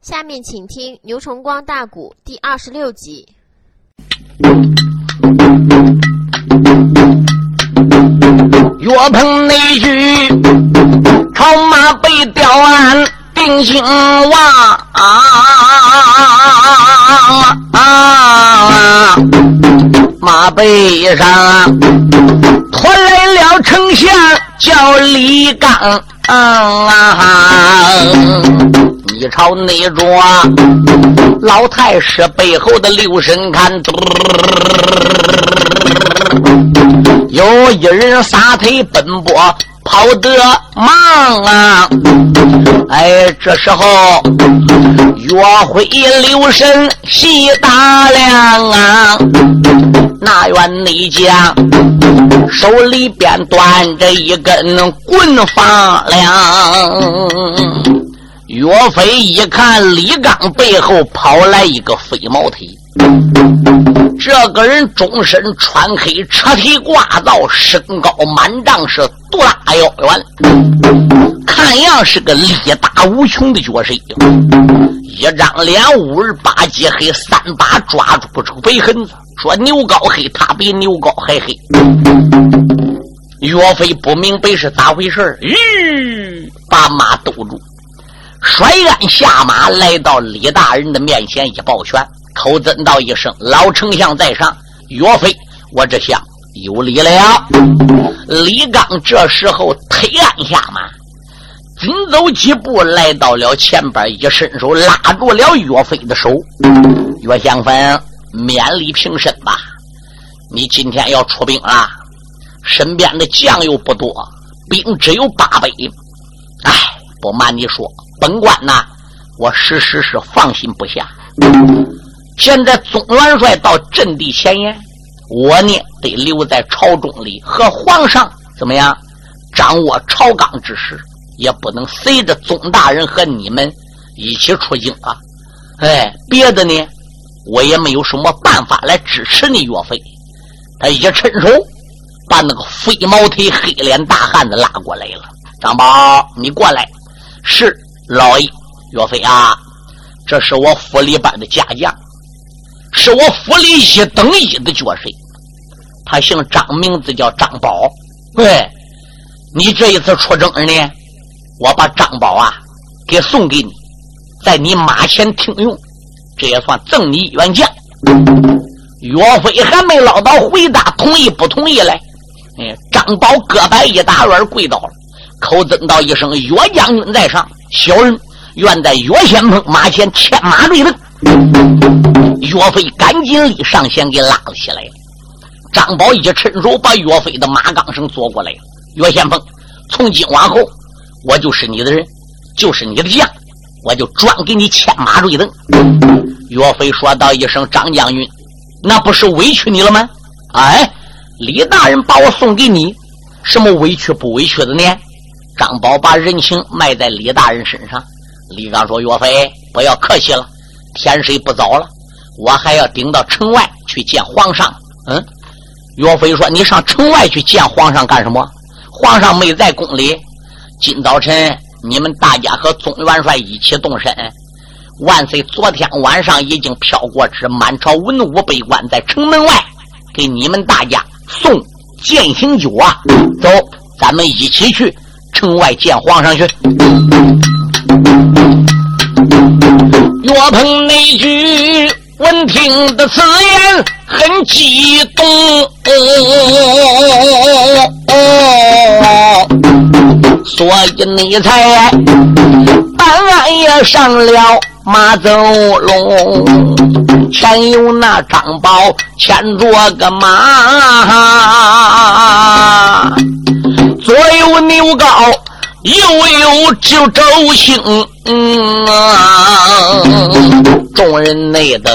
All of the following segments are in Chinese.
下面请听《牛崇光大鼓》第二十六集。岳鹏那句“朝马被吊鞍定兴王”，马背上拖来了丞相叫李刚。嗯啊你朝内桌老太师背后的六神看，有一人撒腿奔波跑得忙啊！哎，这时候岳辉留神细打量啊，那员内将手里边端着一根棍放亮。岳飞一看李刚背后跑来一个飞毛腿，这个人终身穿黑，车体挂造，身高满丈，是肚大腰圆，看样是个力大无穷的角色。一张脸乌儿八戒黑，三把抓住不出白痕子。说牛高黑，他比牛高还黑。岳飞不明白是咋回事吁，把马兜住。甩鞍下马，来到李大人的面前，一抱拳，口尊道一声：“老丞相在上，岳飞，我这下有礼了。”李刚这时候推鞍下马，紧走几步，来到了前边，一伸手拉住了岳飞的手：“岳相芬，免礼平身吧，你今天要出兵了，身边的将又不多，兵只有八百。哎，不瞒你说。”本官呐，我时时是放心不下。现在总元帅到阵地前沿，我呢得留在朝中里和皇上怎么样掌握朝纲之事，也不能随着总大人和你们一起出京啊。哎，别的呢，我也没有什么办法来支持你。岳飞，他一伸手把那个飞毛腿、黑脸大汉子拉过来了。张宝，你过来，是。老爷，岳飞啊，这是我府里边的家将，是我府里一等一的角色。他姓张，名字叫张宝。对，你这一次出征呢，我把张宝啊给送给你，在你马前听用，这也算赠你一员将。岳飞还没捞到回答同意不同意嘞。哎，张宝胳膊一打软，跪倒了，口尊道一声：“岳将军在上。”小人愿在岳先锋马前牵马对阵。岳飞赶紧立上前给拉了起来。张宝一伸手把岳飞的马缰绳捉过来。岳先锋，从今往后，我就是你的人，就是你的将，我就专给你牵马对阵。岳飞说道一声：“张将军，那不是委屈你了吗？”哎，李大人把我送给你，什么委屈不委屈的呢？张宝把人情卖在李大人身上。李刚说：“岳飞，不要客气了，天色不早了，我还要顶到城外去见皇上。”嗯，岳飞说：“你上城外去见皇上干什么？皇上没在宫里。今早晨你们大家和总元帅一起动身。万岁，昨天晚上已经飘过旨，满朝文武备官在城门外给你们大家送饯行酒啊！走，咱们一起去。”城外见皇上去。岳鹏那句闻听的此言很激动哦，所以你才半夜上了马走龙，前有那张宝牵着个马。左有牛皋，右有就周兴，嗯众人内等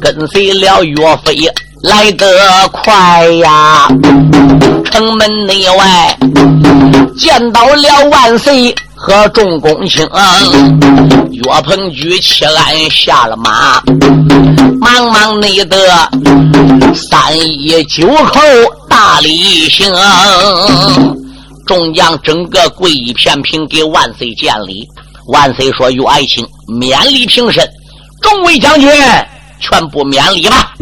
跟随了岳飞来得快呀，城门内外见到了万岁和众公卿，岳鹏举起来下了马，忙忙内得三一九叩。大礼行，众将整个跪一片平给万岁见礼。万岁说：“岳爱卿，免礼平身。众位将军，全部免礼吧。”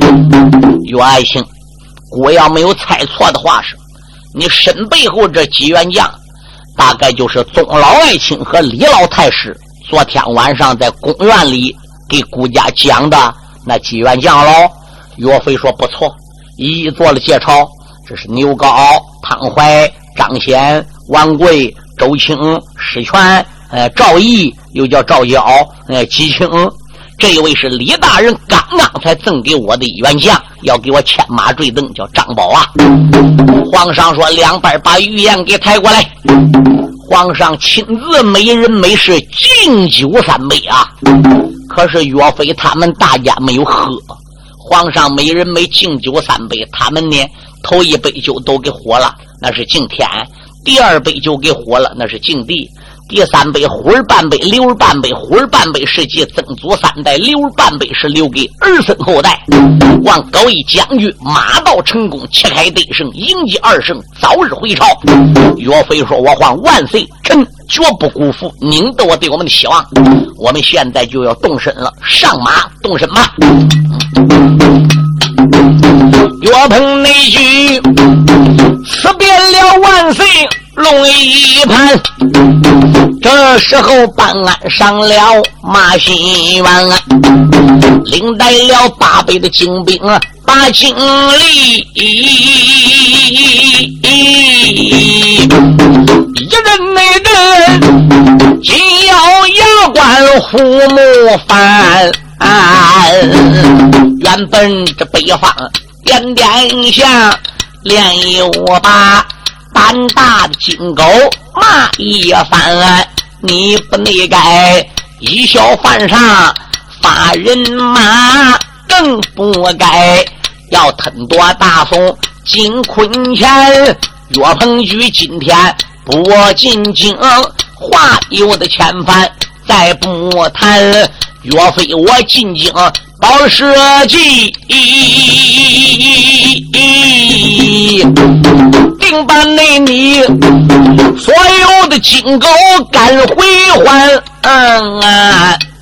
岳爱卿，我要没有猜错的话是，你身背后这几员将，大概就是宗老爱卿和李老太师昨天晚上在公园里给顾家讲的那几员将喽。岳飞说：“不错，一一做了介绍。这是牛皋、汤怀、张显、王贵、周青、史全。”呃，赵毅又叫赵娇，呃，姬青，这一位是李大人刚刚才赠给我的元将，要给我牵马坠镫，叫张宝啊。皇上说，两边把御宴给抬过来。皇上亲自每人每事敬酒三杯啊。可是岳飞他们大家没有喝，皇上每人每敬酒三杯，他们呢头一杯酒都给喝了，那是敬天；第二杯酒给喝了，那是敬地。第三杯呼儿半杯，留儿半杯，呼儿半杯是继曾祖三代，留儿半杯是留给儿孙后代。望高义将军马到成功，旗开得胜，迎接二圣，早日回朝。岳飞说：“我皇万岁，臣绝不辜负您对我对我们的希望。我们现在就要动身了，上马动身吧。”岳鹏那句辞别了万岁。龙一盘，这时候办案上了马新元，领带了八百的精兵把精力，一人没人，紧要牙关虎目翻。啊原本这北方点点下，连有把。胆大的金狗骂一番，你不内该以小犯上发人马，更不该要吞夺大宋金坤钱。岳鹏举今天不进京，话有的千帆再不谈。岳飞我进京保社稷。定把那你所有的金狗赶回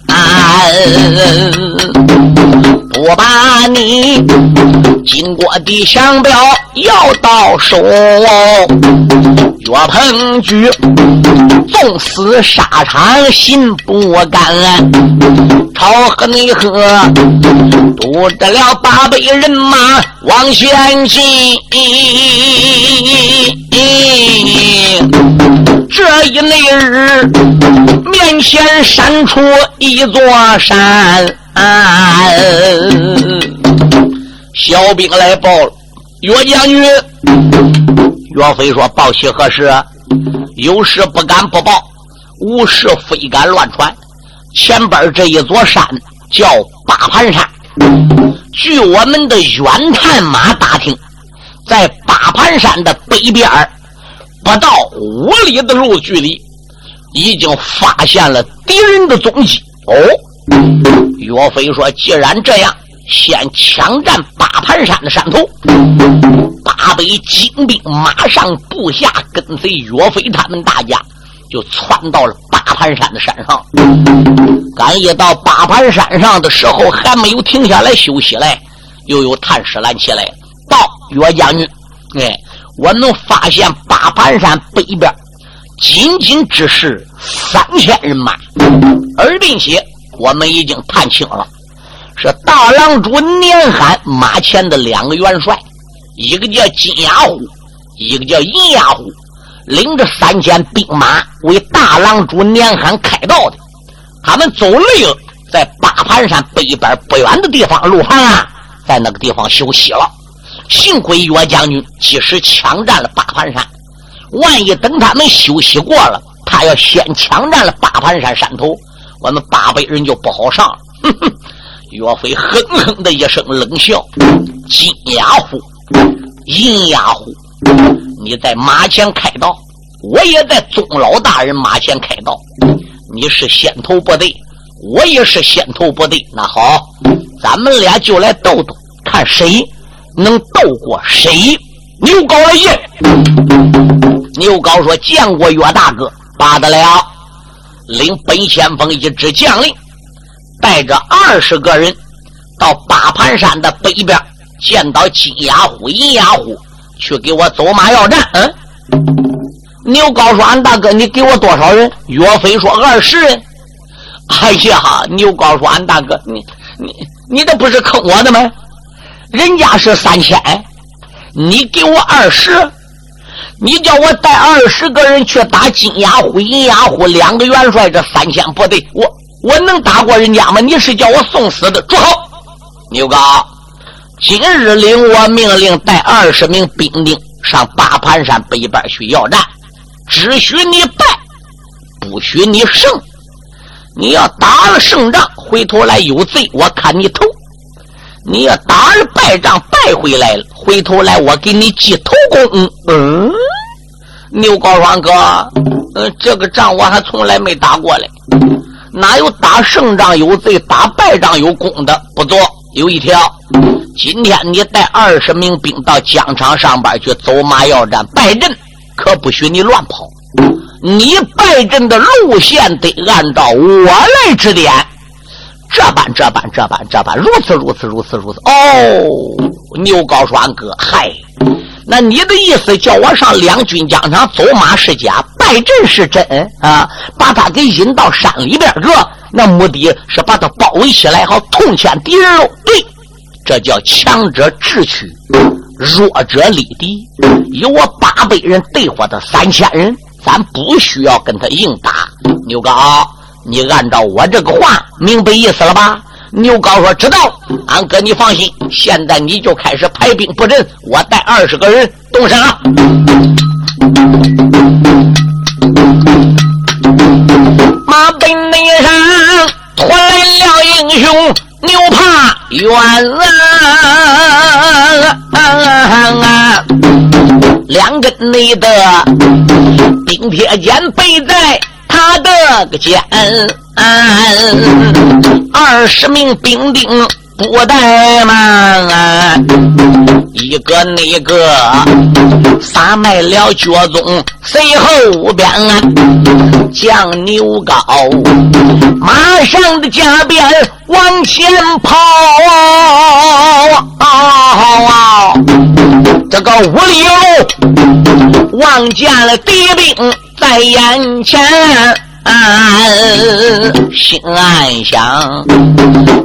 还，我把你金国的降表要到手。岳鹏举纵死沙场心不甘，朝和你喝，堵着了八百人马往前进。这一那日，面前闪出一座山，小兵来报了，岳将军。岳飞说：“报喜何事？有事不敢不报，无事非敢乱传。前边这一座山叫八盘山，据我们的远探马打听，在八盘山的北边不到五里的路距离，已经发现了敌人的踪迹。”哦，岳飞说：“既然这样。”先抢占八盘山的山头，八百精兵马上部下跟随岳飞他们大家，就窜到了八盘山的山上。刚一到八盘山上的时候，还没有停下来休息嘞，又有探视拦起来。到岳将军，哎，我能发现八盘山北边仅仅只是三千人马，而并且我们已经探清了。是大郎主年罕马前的两个元帅，一个叫金牙虎，一个叫银牙虎，领着三千兵马为大郎主年罕开道的。他们走累了，在八盘山北边不远的地方路啊，在那个地方休息了。幸亏岳将军及时抢占了八盘山，万一等他们休息过了，他要先抢占了八盘山山头，我们八百人就不好上了。岳飞哼哼的一声冷笑：“金牙虎，银牙虎，你在马前开道，我也在宗老大人马前开道。你是先头部队，我也是先头部队。那好，咱们俩就来斗斗，看谁能斗过谁。”牛皋来见。牛皋说：“见过岳大哥，罢得了。领本先锋一支将领，带着二十个人到八盘山的北边，见到金牙虎、银牙虎，去给我走马要战。嗯，牛皋说：“俺大哥，你给我多少人？”岳飞说：“二十人。”哎呀，牛皋说：“俺大哥，你你你这不是坑我的吗？人家是三千，你给我二十。”你叫我带二十个人去打金牙虎、银牙虎两个元帅，这三千部队，我我能打过人家吗？你是叫我送死的？住口！牛高，今日领我命令，带二十名兵丁上八盘山北边去要战，只许你败，不许你胜。你要打了胜仗，回头来有罪，我看你头；你要打了败仗，败回来了，回头来我给你记头功。嗯。牛高双哥，嗯，这个仗我还从来没打过嘞，哪有打胜仗有罪，打败仗有功的？不做，有一条，今天你带二十名兵到疆场上边去走马要战，败阵可不许你乱跑，你败阵的路线得按照我来指点，这般这般这般这般，如此如此如此如此。哦，牛高双哥，嗨。那你的意思叫我上两军疆场走马是假，败阵是真啊？把他给引到山里边去，那目的是把他包围起来，好痛歼敌人喽。对，这叫强者智取，弱者力敌。有我八百人对付他三千人，咱不需要跟他硬打。牛哥，你按照我这个话明白意思了吧？牛高说：“知道，俺哥你放心，现在你就开始排兵布阵，我带二十个人动身了。”马奔内上拖来了英雄牛怕冤啊！两根内的冰铁剑背在他的个肩。二十名兵丁不怠慢，一个那个撒卖了脚踪，随后边将牛高马上的加鞭往前跑啊。这个五里路望见了敌兵在眼前。心暗想，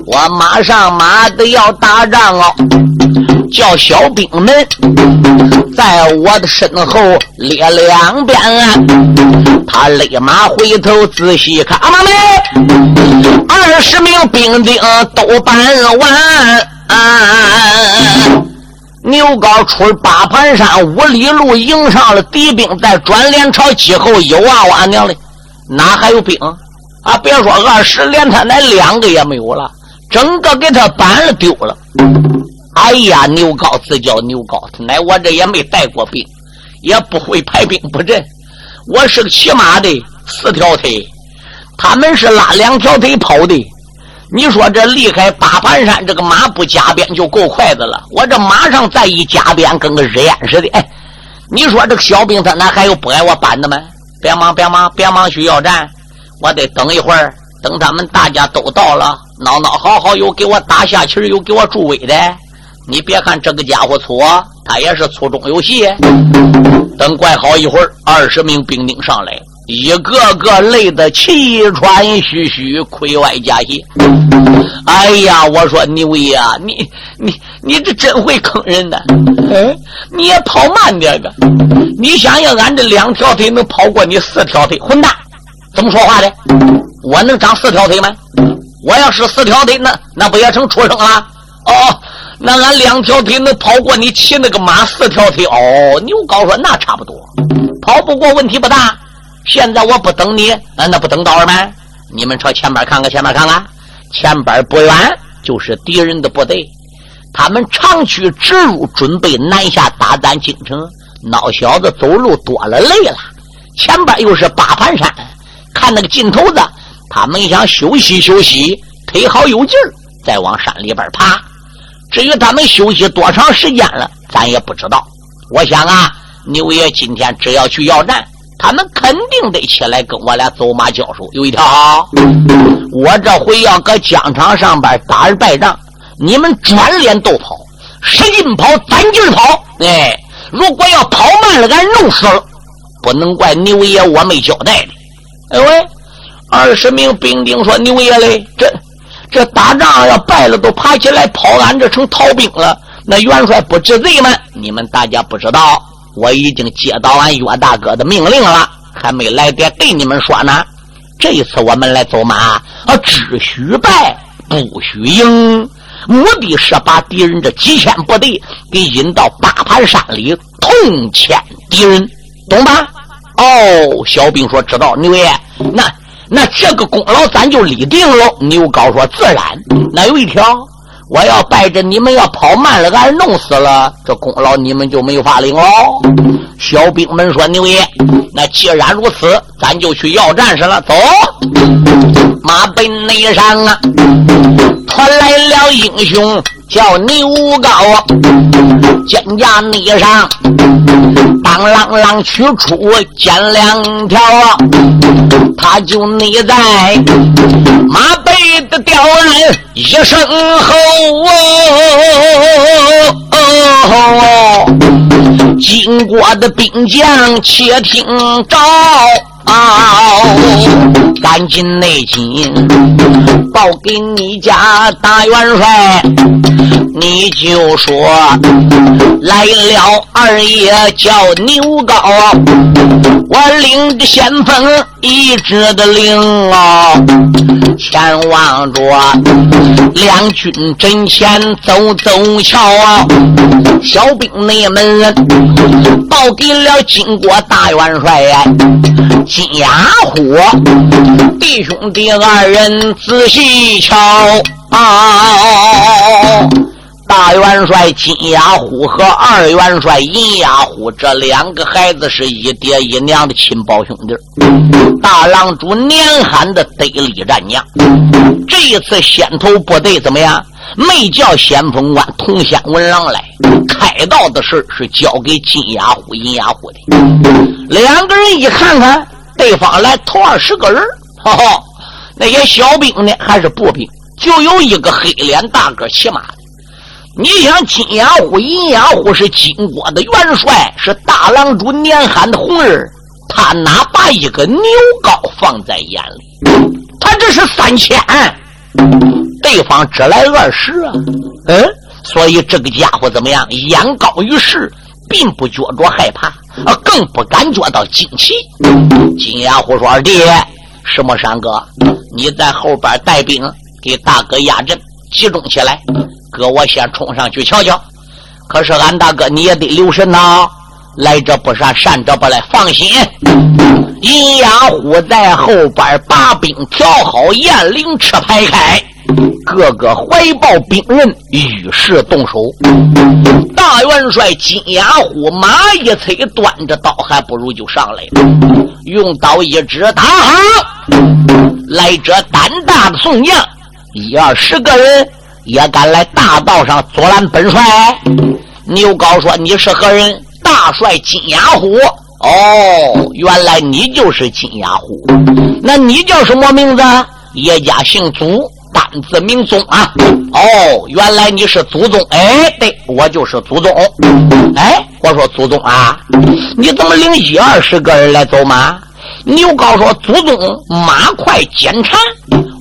我马上马的要打仗哦，叫小兵们在我的身后列两边。他勒马回头仔细看，阿妈们，二十名兵丁都搬完。牛皋出八盘山五里路，迎上了敌兵，在转脸朝几后有啊，我娘嘞！哪还有兵啊？别说二十，连他那两个也没有了，整个给他搬了丢了。哎呀，牛高自叫牛高，乃我这也没带过兵，也不会排兵布阵。我是个骑马的，四条腿，他们是拉两条腿跑的。你说这离开八盘山，这个马不加鞭就够快的了。我这马上再一加鞭，跟个日烟似的。哎，你说这个小兵他哪还有不爱我搬的吗？别忙，别忙，别忙去要战，我得等一会儿，等他们大家都到了，闹闹好好有给我打下棋，有给我助威的。你别看这个家伙粗，他也是粗中有细。等怪好一会儿，二十名兵丁上来，一个个累得气喘吁吁，亏外加血。哎呀，我说牛爷啊，你你你这真会坑人的。嗯，你也跑慢点个。你想想，俺这两条腿能跑过你四条腿？混蛋，怎么说话的？我能长四条腿吗？我要是四条腿，那那不也成畜生了？哦，那俺两条腿能跑过你骑那个马四条腿？哦，牛高说那差不多，跑不过问题不大。现在我不等你，那不等到了吗？你们朝前边看看，前面看看，前边不远就是敌人的部队。他们长驱直入，准备南下打咱京城。老小子走路多了累了，前边又是八盘山，看那个劲头子，他们想休息休息，腿好有劲儿，再往山里边爬。至于他们休息多长时间了，咱也不知道。我想啊，牛爷今天只要去要战，他们肯定得起来跟我俩走马交手。有一条，我这回要搁疆场上边打着败仗，你们转脸都跑，使劲跑，攒劲跑。哎，如果要跑慢了，俺弄死了，不能怪牛爷我没交代的。哎喂，二十名兵丁说：“牛爷嘞，这这打仗要败了，都爬起来跑，俺这成逃兵了。那元帅不治罪吗？你们大家不知道。”我已经接到俺岳大哥的命令了，还没来得给你们说呢。这一次我们来走马，啊，只许败不许赢，目的是把敌人这几千部队给引到八盘山里，痛歼敌人，懂吧？哦，小兵说知道。牛爷，那那这个功劳咱就立定了。牛高说自然。那有一条。我要带着你们要跑慢了，俺弄死了，这功劳你们就没法领喽。小兵们说：“牛爷，那既然如此，咱就去要战士了。走，马奔内山啊，传来了英雄叫牛高，肩胛内上当啷啷取出尖两条，他就内在马背。的吊人一声吼哦，经过的兵将且听着，好赶紧内紧报给你家大元帅，你就说来了二爷叫牛高，我领着先锋一直的领啊。前往着两军阵前走走瞧啊，小兵内们报给了金国大元帅呀，金牙虎弟兄弟二人仔细瞧啊。大元帅金牙虎和二元帅银牙虎这两个孩子是一爹一娘的亲胞兄弟。大郎主年寒的得力战将，这一次先头部队怎么样？没叫先锋官同乡文郎来开道的事是交给金牙虎、银牙虎的。两个人一看看，对方来头二十个人，哈哈，那些小兵呢还是步兵？就有一个黑脸大个骑马的。你想金牙虎、银牙虎是金国的元帅，是大郎主年罕的红儿，他哪把一个牛皋放在眼里？他这是三千，对方只来二十啊！嗯，所以这个家伙怎么样？眼高于世，并不觉着害怕，啊，更不感觉到惊奇。金牙虎说：“二弟，什么山哥，你在后边带兵，给大哥压阵，集中起来。”哥，我先冲上去瞧瞧。可是俺大哥你也得留神呐，来者不善，善者不来。放心，银牙虎在后边把兵调好，雁翎翅排开，个个怀抱兵刃，与时动手。大元帅金牙虎马一催，端着刀，还不如就上来了，用刀一指，打！来者胆大的宋将，一二十个人。也敢来大道上阻拦本帅？牛皋说：“你是何人？”大帅金牙虎。哦，原来你就是金牙虎。那你叫什么名字？叶家姓祖，单字名宗啊。哦，原来你是祖宗。哎，对我就是祖宗。哎，我说祖宗啊，你怎么领一二十个人来走马？牛皋说：“祖宗马快肩长，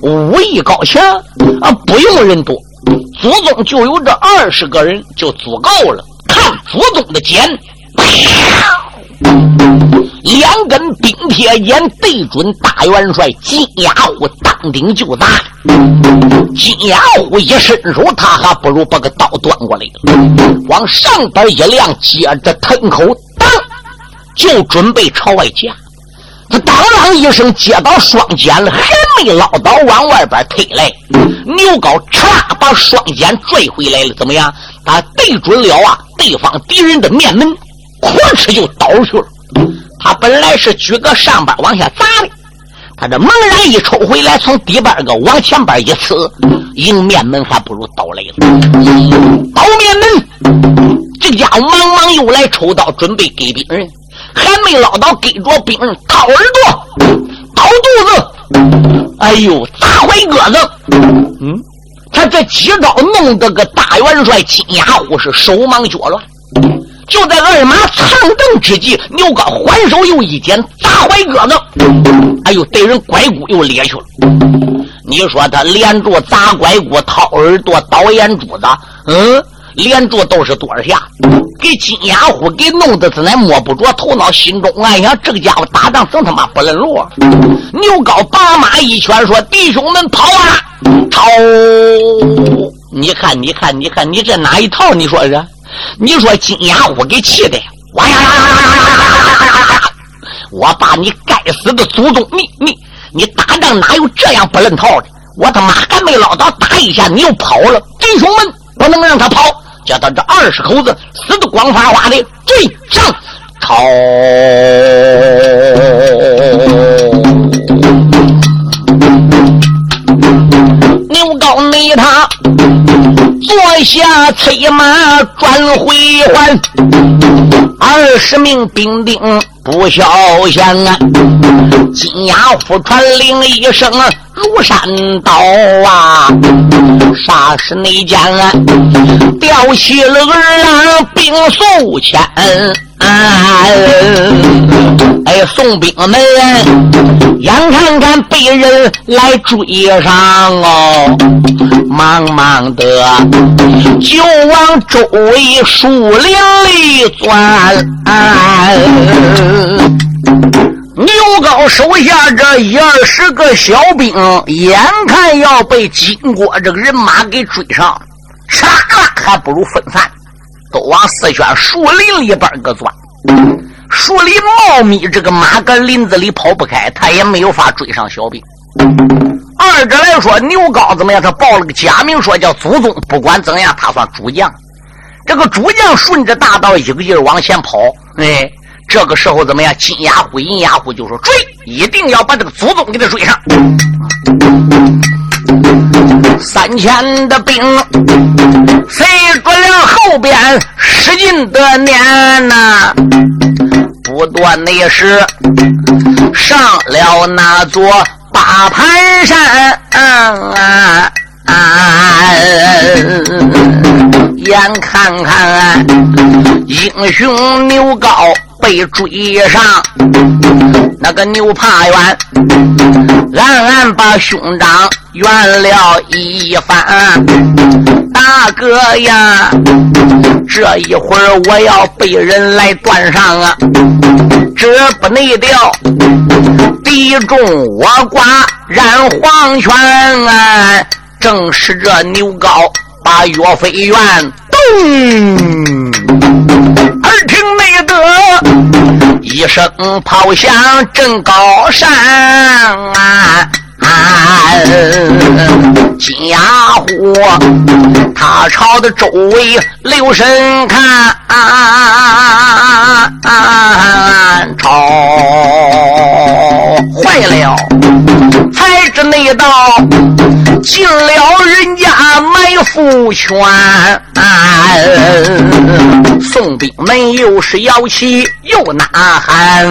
武艺高强啊，不用人多。”祖宗就有这二十个人就足够了。看祖宗的剑，两根冰铁剑对准大元帅金牙虎，当顶就砸。金牙虎一伸手，他还不如把个刀端过来了，往上边一亮，接着腾口，当就准备朝外夹。他当啷一声接到双肩了，还没捞刀，往外边推来。牛皋哧啦把双肩拽回来了，怎么样？他对准了啊对方敌人的面门，哐哧就倒去了。他本来是举个上边往下砸的，他这猛然一抽回来，从底边个往前边一刺，迎面门还不如倒来了。倒面门，这家伙忙忙又来抽刀准备给兵人。还没捞到，给着兵人掏耳朵、掏肚子，哎呦，砸怀鸽子。嗯，他这几招弄得个大元帅金牙虎是手忙脚乱。就在二马藏凳之际，牛哥还手又一剪，砸怀鸽子。哎呦，对人拐骨又裂去了。你说他连住砸拐骨、掏耳朵、倒眼珠子，嗯，连住都是多少下？给金牙虎给弄得是乃摸不着头脑，心中暗想：这个家伙打仗真他妈不认路。牛皋拔马一拳说：“弟兄们跑啊，跑！你看，你看，你看，你这哪一套？你说是？你说金牙虎给气的，哇呀呀呀呀呀呀呀！我把你该死的祖宗，你你！”你打仗哪有这样不认套的？我他妈还没捞到，打一下你又跑了。弟兄们，不能让他跑，叫他这二十口子死的光发花的，追上朝。牛高内他坐下催马转回还，二十名兵丁。不消闲啊！金牙虎传令一声，如山倒啊！霎时内间啊？吊起了儿郎兵数千。哎，送兵们，眼看看被人来追上哦，忙忙的就往周围树林里钻。牛皋手下这一二十个小兵，眼看要被金国这个人马给追上，杀了还不如分散。都往四圈树林里边个钻，树林茂密，这个马搁林子里跑不开，他也没有法追上小兵。二者来说，牛皋怎么样？他报了个假名，说叫祖宗。不管怎样，他算主将。这个主将顺着大道一个劲儿往前跑。哎，这个时候怎么样？金牙虎、银牙虎就说：“追，一定要把这个祖宗给他追上。”三千的兵，随着了后边使劲的撵呐，不断的是上了那座八盘山，眼看看英雄牛皋被追上。那个牛怕远，暗暗把兄长圆了一番。大哥呀，这一会儿我要被人来断上啊！这不内调，敌众我寡，染黄泉啊！正是这牛皋把岳飞怨，咚。耳听内得一声炮响震高山啊！金牙虎他朝的周围留神看，啊啊啊啊啊朝坏了，才知内道进了人家埋伏圈。宋兵们又是摇旗又呐喊，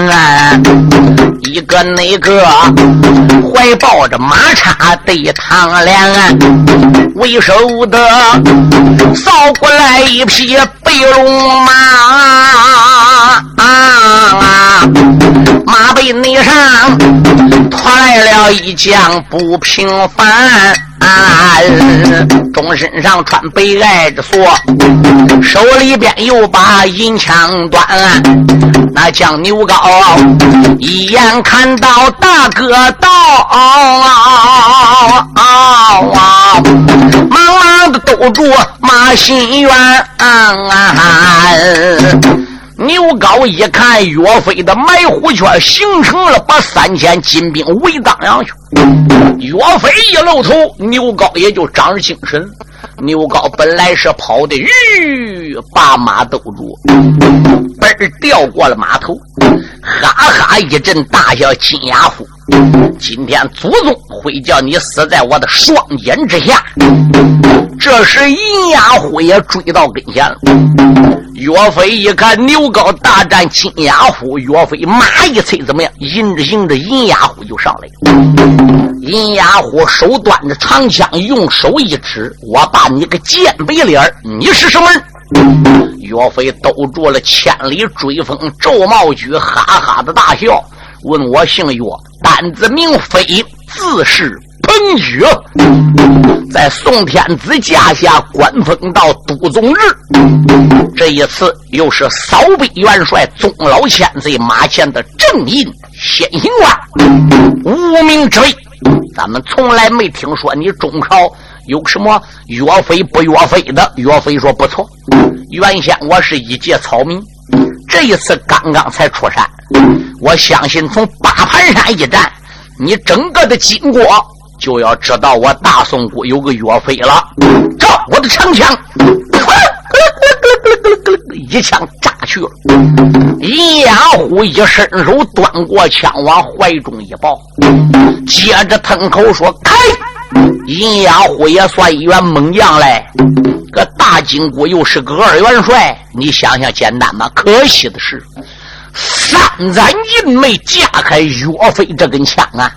一个那个怀抱着马叉对唐梁，为首的扫过来一匹白龙马，马背内上拖来了一将不平凡。啊！钟身上穿白艾之锁，手里边又把银枪端。那将牛皋一眼看到大哥到，忙忙的兜住马心元。牛皋一看岳飞的埋伏圈形成了，把三千金兵围当上去。岳飞一露头，牛皋也就长着精神。牛皋本来是跑的，吁，把马兜住，嘣掉过了马头，哈哈一阵大笑。金牙虎，今天祖宗会叫你死在我的双肩之下。这时银牙虎也追到跟前了。岳飞一看牛皋大战金牙虎，岳飞马一催，怎么样？迎着迎着银牙虎就上来了。银牙虎手端着长枪，用手一指：“我把你个贱白脸你是什么人？”岳飞兜住了千里追风，皱帽举，哈哈的大笑，问我姓岳，单字名飞，字是彭举，在宋天子驾下官封到都总日。这一次又是扫北元帅宗老千岁马前的正印先行官，无名之辈。咱们从来没听说你中朝有什么岳飞不岳飞的。岳飞说不错，原先我是一介草民，这一次刚刚才出山，我相信从八盘山一战，你整个的经过就要知道我大宋国有个岳飞了。照我的长枪，一枪扎去了。银牙虎一伸手端过枪，往怀中一抱。接着腾口说：“开！”银牙虎也算一员猛将嘞，个大金国又是个二元帅，你想想简单吗？可惜的是，三盏银没架开岳飞这根枪啊！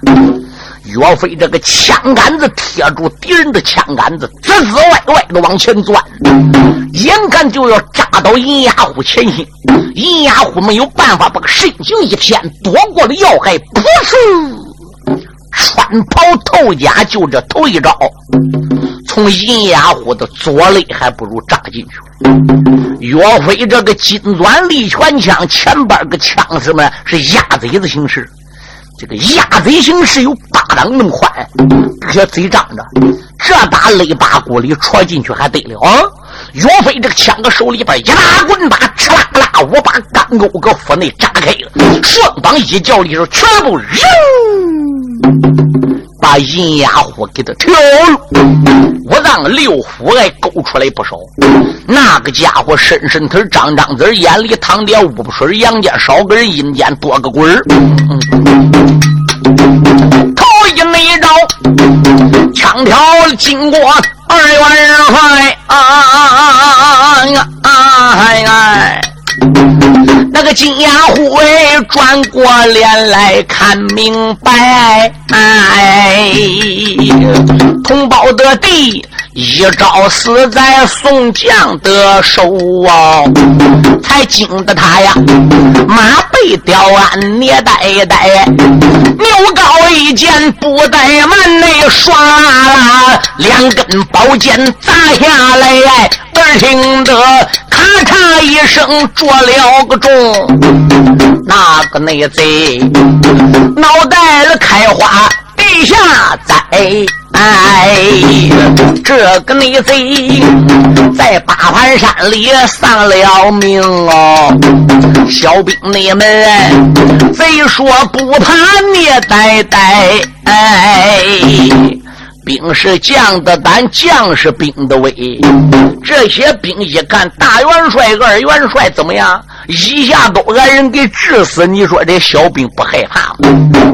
岳飞这个枪杆子贴住敌人的枪杆子，滋滋歪歪的往前钻，眼看就要扎到银牙虎前心。银牙虎没有办法，把个身形一偏，躲过了要害，扑哧。穿袍透甲，就这头一招，从银牙虎的左肋还不如扎进去。岳飞这个金钻利拳枪前边个枪什么是鸭嘴的形式，这个鸭嘴形式有巴掌那么宽，这嘴张着，这打肋巴骨里戳进去还得了啊！岳飞这个枪搁手里边一拉棍把，哧啦啦，我把钢钩搁腹内扎开了，双膀一较里头全部扔。把银牙虎给他挑了，我让六虎来勾出来不少。那个家伙伸伸腿，张张嘴，眼里淌点污水，阳间少个人，阴间多个鬼儿。头一没招，枪挑经过二元帅啊啊啊！那个金牙虎哎，转过脸来看明白，哎，同胞的弟一招死在宋将的手啊，才惊得他呀，马背吊鞍捏呆呆，牛高一箭不怠慢，内唰啦，两根宝剑砸下来，耳听得咔嚓一声，着了个中。那个内贼脑袋了开花地下栽，哎这个内贼在八盘山里丧了命哦。小兵你们贼说不怕灭呆呆，兵是将的胆，将是兵的威。这些兵一看大元帅、二元帅怎么样？一下都挨人给治死，你说这小兵不害怕吗？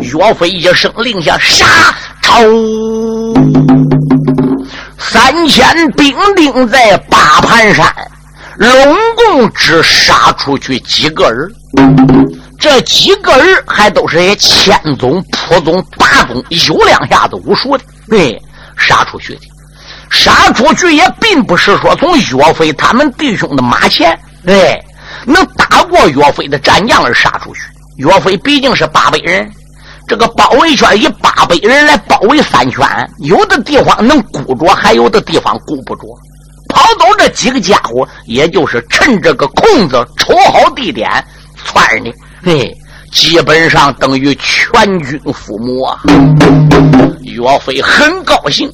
岳飞一声令下，杀！超三千兵丁在八盘山，拢共只杀出去几个人？这几个人还都是些千宗、普宗、八宗有两下子武术的，对，杀出去的，杀出去也并不是说从岳飞他们弟兄的马前，对。能打过岳飞的战将而杀出去。岳飞毕竟是八百人，这个包围圈以八百人来包围三圈，有的地方能顾着，还有的地方顾不着。跑走这几个家伙，也就是趁这个空子瞅好地点窜的。嘿，基本上等于全军覆没啊！岳飞很高兴，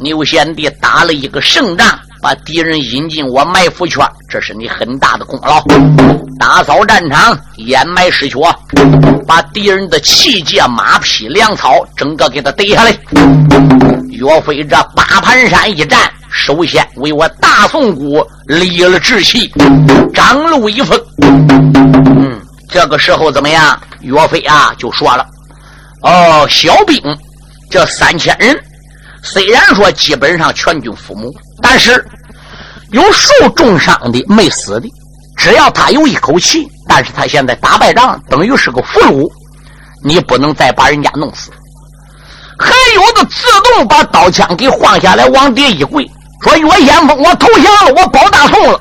牛贤弟打了一个胜仗。把敌人引进我埋伏圈，这是你很大的功劳。打扫战场，掩埋尸缺，把敌人的器械、马匹、粮草，整个给他逮下来。岳飞这八盘山一战，首先为我大宋国立了志气，张路一封。嗯，这个时候怎么样？岳飞啊，就说了：“哦，小兵这三千人。”虽然说基本上全军覆没，但是有受重伤的、没死的。只要他有一口气，但是他现在打败仗，等于是个俘虏，你不能再把人家弄死。还有的自动把刀枪给放下来，往地一跪，说：“岳先锋，我投降了，我保大宋了。”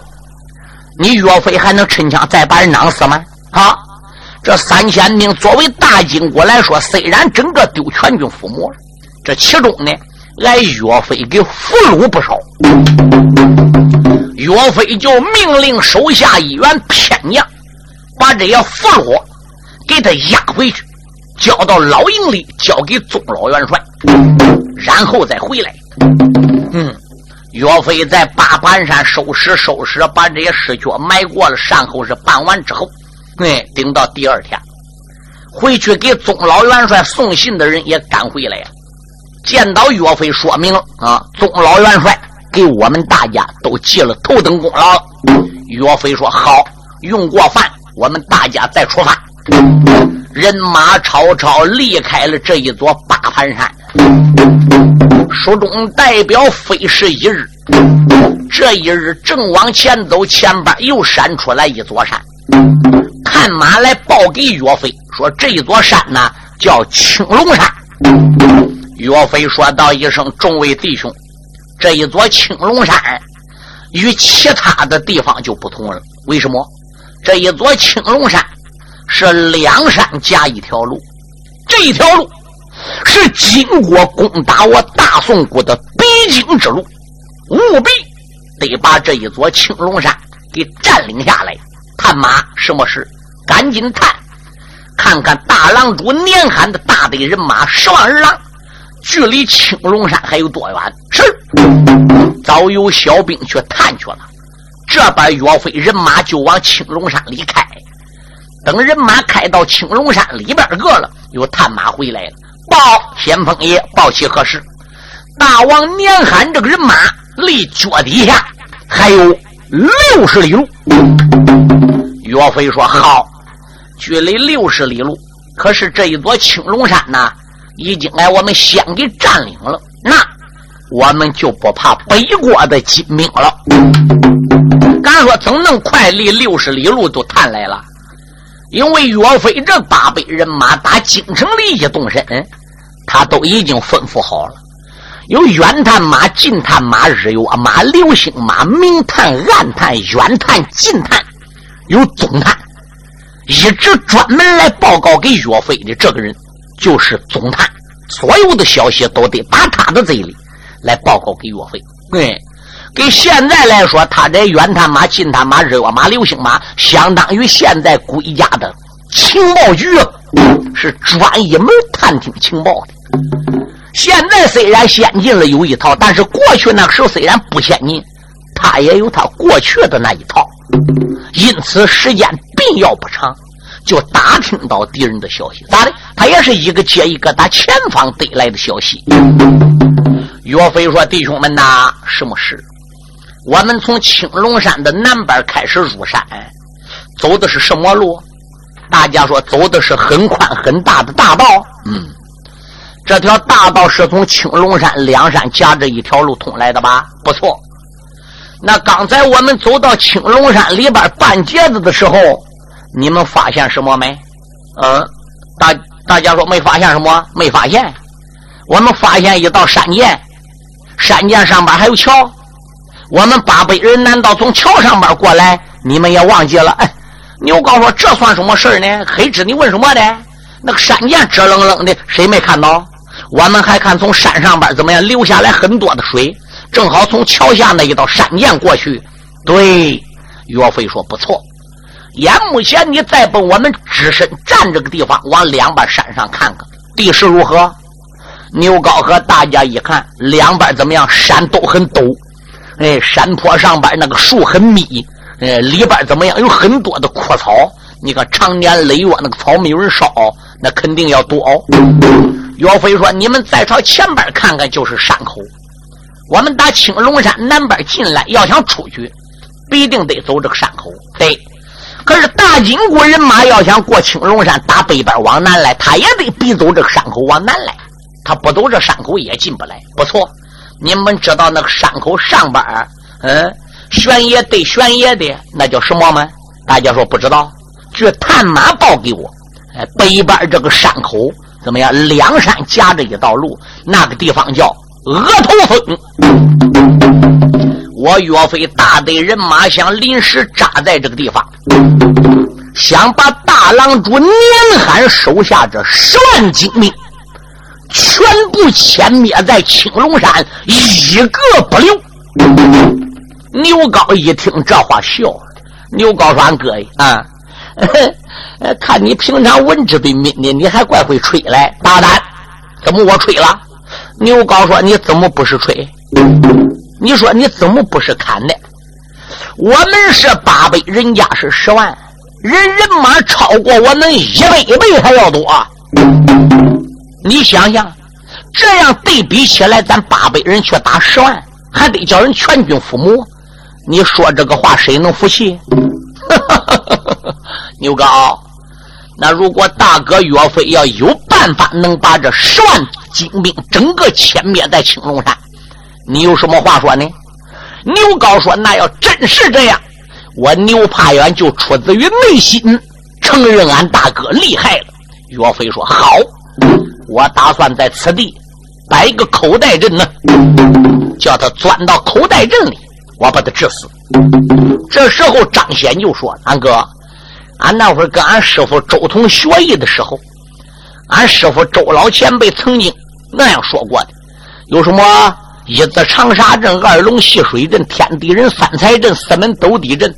你岳飞还能趁枪再把人囊死吗？啊！这三千兵作为大金国来说，虽然整个丢全军覆没了，这其中呢，来岳飞给俘虏不少。岳飞就命令手下一员偏将，把这些俘虏给他押回去，交到老营里，交给宗老元帅，然后再回来。嗯，岳飞在八盘山收拾收拾，把这些尸脚埋过了，善后是办完之后。哎，等到第二天，回去给宗老元帅送信的人也赶回来了。见到岳飞，说明啊，宗老元帅给我们大家都记了头等功劳。岳飞说：“好，用过饭，我们大家再出发。”人马超超离开了这一座八盘山。书中代表飞逝一日，这一日正往前走，前边又闪出来一座山。探马来报给岳飞说：“这一座山呢，叫青龙山。”岳飞说道一声：“众位弟兄，这一座青龙山与其他的地方就不同了。为什么？这一座青龙山是两山夹一条路，这一条路是金国攻打我大宋国的必经之路，务必得把这一座青龙山给占领下来。探马，什么事？”赶紧探，看看大狼主年寒的大队人马十万人狼，距离青龙山还有多远？是，早有小兵去探去了。这边岳飞人马就往青龙山里开。等人马开到青龙山里边个了，有探马回来了，报先锋爷，报起何事？大王年罕这个人马离脚底下还有六十里路。岳飞说：“好。”距离六十里路，可是这一座青龙山呢，已经来我们先给占领了。那我们就不怕北国的金兵了。敢说怎能快离六十里路都探来了？因为岳飞这八百人马打京城里一动身，他都已经吩咐好了，有远探马、近探马、日月马、流星马、明探、暗探、远探、近探，有总探。一直专门来报告给岳飞的这个人，就是总探，所有的消息都得打他的嘴里来报告给岳飞。对，给现在来说，他这远探马、近探马、日月马、流星马，相当于现在国家的情报局，是专一门探听情报的。现在虽然先进了有一套，但是过去那个时候虽然不先进，他也有他过去的那一套。因此，时间必要不长，就打听到敌人的消息。咋的？他也是一个接一个打前方得来的消息。岳飞说：“弟兄们呐，什么事？我们从青龙山的南边开始入山，走的是什么路？大家说，走的是很宽很大的大道。嗯，这条大道是从青龙山两山夹着一条路通来的吧？不错。”那刚才我们走到青龙山里边半截子的时候，你们发现什么没？嗯，大大家说没发现什么？没发现。我们发现一道山涧，山涧上边还有桥。我们八百人难道从桥上边过来？你们也忘记了？哎，牛皋说这算什么事呢？黑子，你问什么呢？那个山涧直愣愣的，谁没看到？我们还看从山上边怎么样流下来很多的水。正好从桥下那一道山涧过去，对，岳飞说不错。眼目前你再奔我们只身站这个地方，往两边山上看看，地势如何？牛皋和大家一看，两边怎么样？山都很陡，哎，山坡上边那个树很密，哎，里边怎么样？有很多的枯草。你看常年累月那个草没有人烧，那肯定要堵。岳飞说：“你们再朝前边看看，就是山口。”我们打青龙山南边进来，要想出去，必定得走这个山口。对，可是大金国人马要想过青龙山打北边往南来，他也得逼走这个山口往南来。他不走这山口也进不来。不错，你们知道那个山口上边嗯，悬崖对悬崖的那叫什么吗？大家说不知道？据探马报给我，哎，北边这个山口怎么样？两山夹着一道路，那个地方叫额头峰。我岳飞大队人马想临时扎在这个地方，想把大郎主年寒手下这十万精兵全部歼灭在青龙山，一个不留。牛皋一听这话笑了。牛皋说：“俺哥呀，啊，看你平常文质彬彬的，你还怪会吹来？大胆，怎么我吹了？”牛皋说：“你怎么不是吹？”你说你怎么不是砍的？我们是八百，人家是十万，人人马超过我们一百倍还要多。你想想，这样对比起来，咱八百人去打十万，还得叫人全军覆没。你说这个话，谁能服气？牛皋，那如果大哥岳飞要有办法能把这十万精兵整个歼灭在青龙山？你有什么话说呢？牛皋说：“那要真是这样，我牛怕远就出自于内心承认俺大哥厉害了。”岳飞说：“好，我打算在此地摆一个口袋阵呢，叫他钻到口袋阵里，我把他致死。”这时候张显就说：“俺哥，俺那会儿跟俺师傅周同学艺的时候，俺师傅周老前辈曾经那样说过的，有什么？”一字长沙阵，二龙戏水阵，天地人三才阵，四门斗地阵，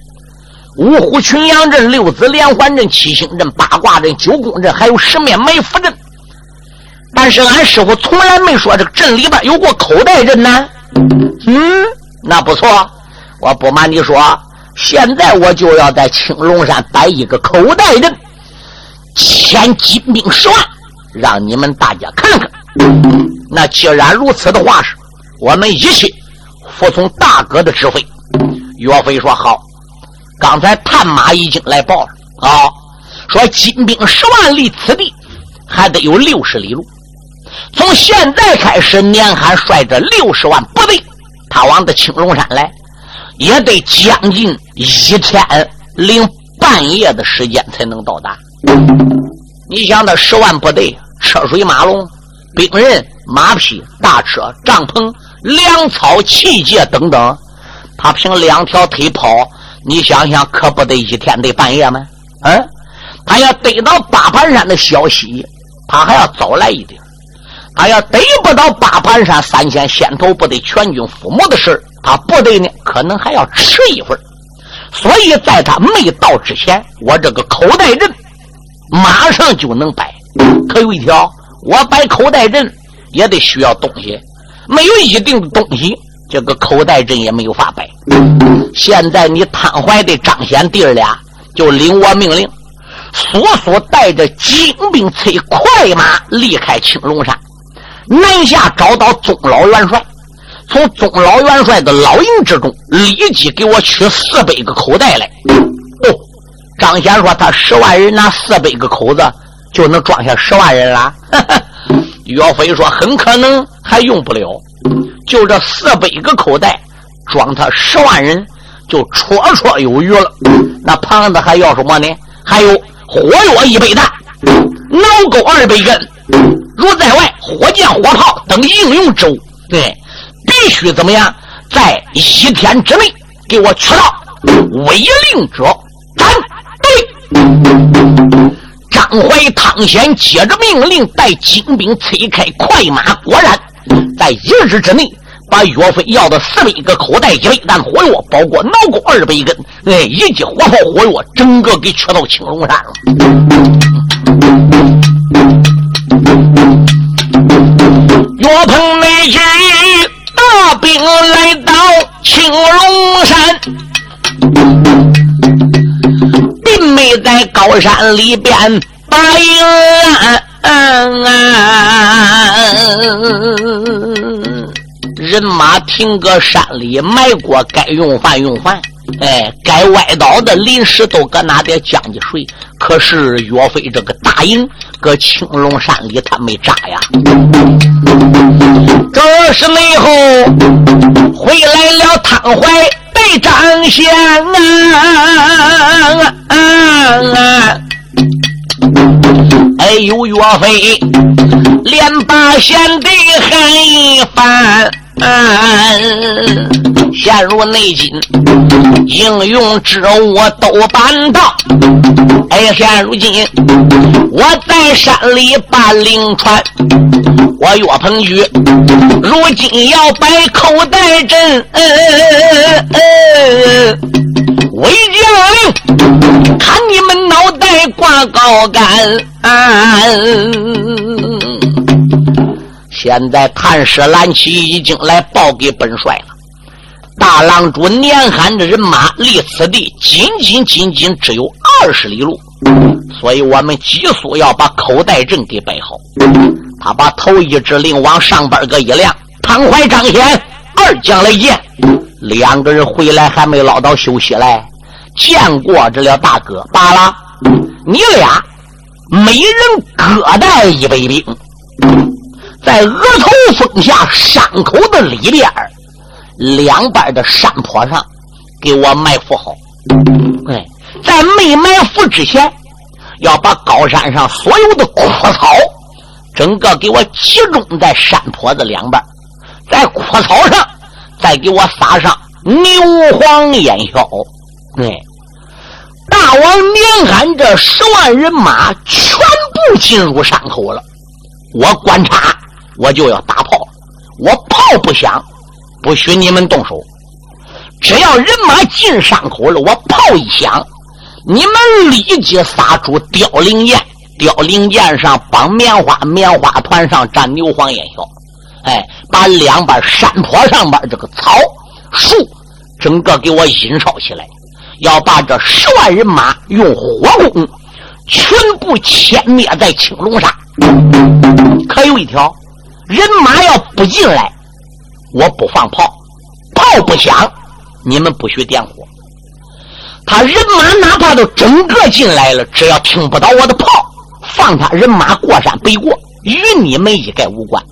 五虎群羊阵，六子连环阵，七星阵，八卦阵，九宫阵，还有十面埋伏阵。但是俺师傅从来没说这个阵里边有过口袋阵呢。嗯，那不错，我不瞒你说，现在我就要在青龙山摆一个口袋阵，千金兵十万，让你们大家看看。那既然如此的话是。我们一起服从大哥的指挥。岳飞说：“好。”刚才探马已经来报了啊，说金兵十万里，此地还得有六十里路。从现在开始，年寒率着六十万部队，他往这青龙山来，也得将近一天零半夜的时间才能到达。你想，那十万部队，车水马龙，兵人、马匹、大车、帐篷。粮草、器械等等，他凭两条腿跑，你想想，可不得一天得半夜吗？嗯，他要得到八盘山的消息，他还要早来一点；他要得不到八盘山三千先头部队全军覆没的事他部队呢可能还要迟一会儿。所以在他没到之前，我这个口袋阵马上就能摆。可有一条，我摆口袋阵也得需要东西。没有一定的东西，这个口袋阵也没有法摆。现在你瘫痪的张显弟儿俩就领我命令，速速带着精兵催快马离开青龙山，南下找到宗老元帅，从宗老元帅的老营之中立即给我取四百个口袋来。哦，张显说他十万人拿四百个口子就能装下十万人了。岳飞说：“很可能还用不了，就这四百个口袋装他十万人，就绰绰有余了。那胖子还要什么呢？还有火药一百弹，脑钩二百根，如在外火箭、火炮等应用之物，对，必须怎么样？在一天之内给我取到。违令者斩。对。”张怀、汤显接着命令，带精兵催开快马。果然，在一日之内，把岳飞要的四百个口袋一百弹火药，包括脑钩二百根，哎，一级火炮火药，整个给取到青龙山了。岳鹏那支大兵来到青龙山。在高山里边把营安，人马停搁山里埋锅，该用饭用饭，哎，该歪倒的临时都搁那点将去睡。可是岳飞这个大营搁青龙山里他没扎呀。这是内后回来了，汤怀被张先啊！哎呦，岳飞连把贤弟喊一番。陷入内境，应用之物都办到。哎，现如今我在山里把灵传，我岳鹏举如今要摆口袋阵。魏将领，看你们脑袋挂高杆。现在探视蓝旗已经来报给本帅了。大郎主年罕的人马离此地仅仅仅仅只有二十里路，所以我们急速要把口袋阵给摆好。他把头一指令往上边个一亮，唐怀、张显二将来见。两个人回来还没捞到休息来，见过这了大哥罢了。你俩每人各带一百兵。在额头峰下山口的里边两边的山坡上，给我埋伏好。哎，在没埋伏之前，要把高山上所有的枯草，整个给我集中在山坡的两边，在枯草上再给我撒上牛黄烟硝。哎，大王年俺这十万人马全部进入山口了，我观察。我就要打炮，我炮不响，不许你们动手。只要人马进山口了，我炮一响，你们立即撒出凋零箭，凋零箭上绑棉花，棉花团上沾牛黄烟硝，哎，把两边山坡上边这个草树整个给我引烧起来，要把这十万人马用火攻全部歼灭在青龙山。可有一条。人马要不进来，我不放炮，炮不响，你们不许点火。他人马哪怕都整个进来了，只要听不到我的炮，放他人马过山北过，与你们一概无关。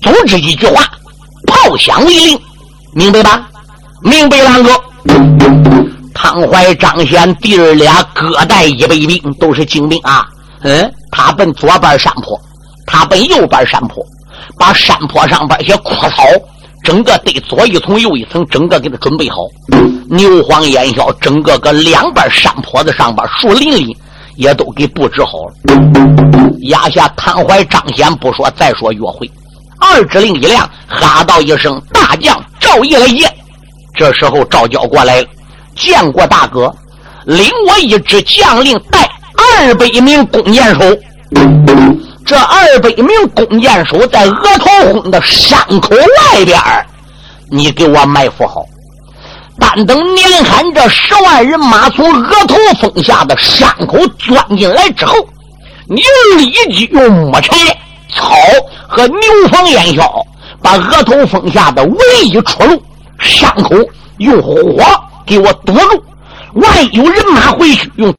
总之一句话，炮响为令，明白吧？明白，狼哥。汤怀、张显弟儿俩各带一百兵，都是精兵啊。嗯，他奔左边山坡，他奔右边山坡。把山坡上边些枯草，整个堆左一层右一层，整个给他准备好。牛黄烟硝，整个搁两边山坡子上边树林里也都给布置好了。压下瘫怀、张显不说，再说约会。二指令一亮，哈道一声：“大将赵义来见。”这时候赵教过来了，见过大哥，领我一支将令，带二百名弓箭手。这二百名弓箭手在额头峰的山口外边你给我埋伏好。但等年罕这十万人马从额头峰下的山口钻进来之后，你立即用木柴、草和牛黄烟硝，把额头峰下的唯一出路山口用火给我堵住。万一有人马回去，用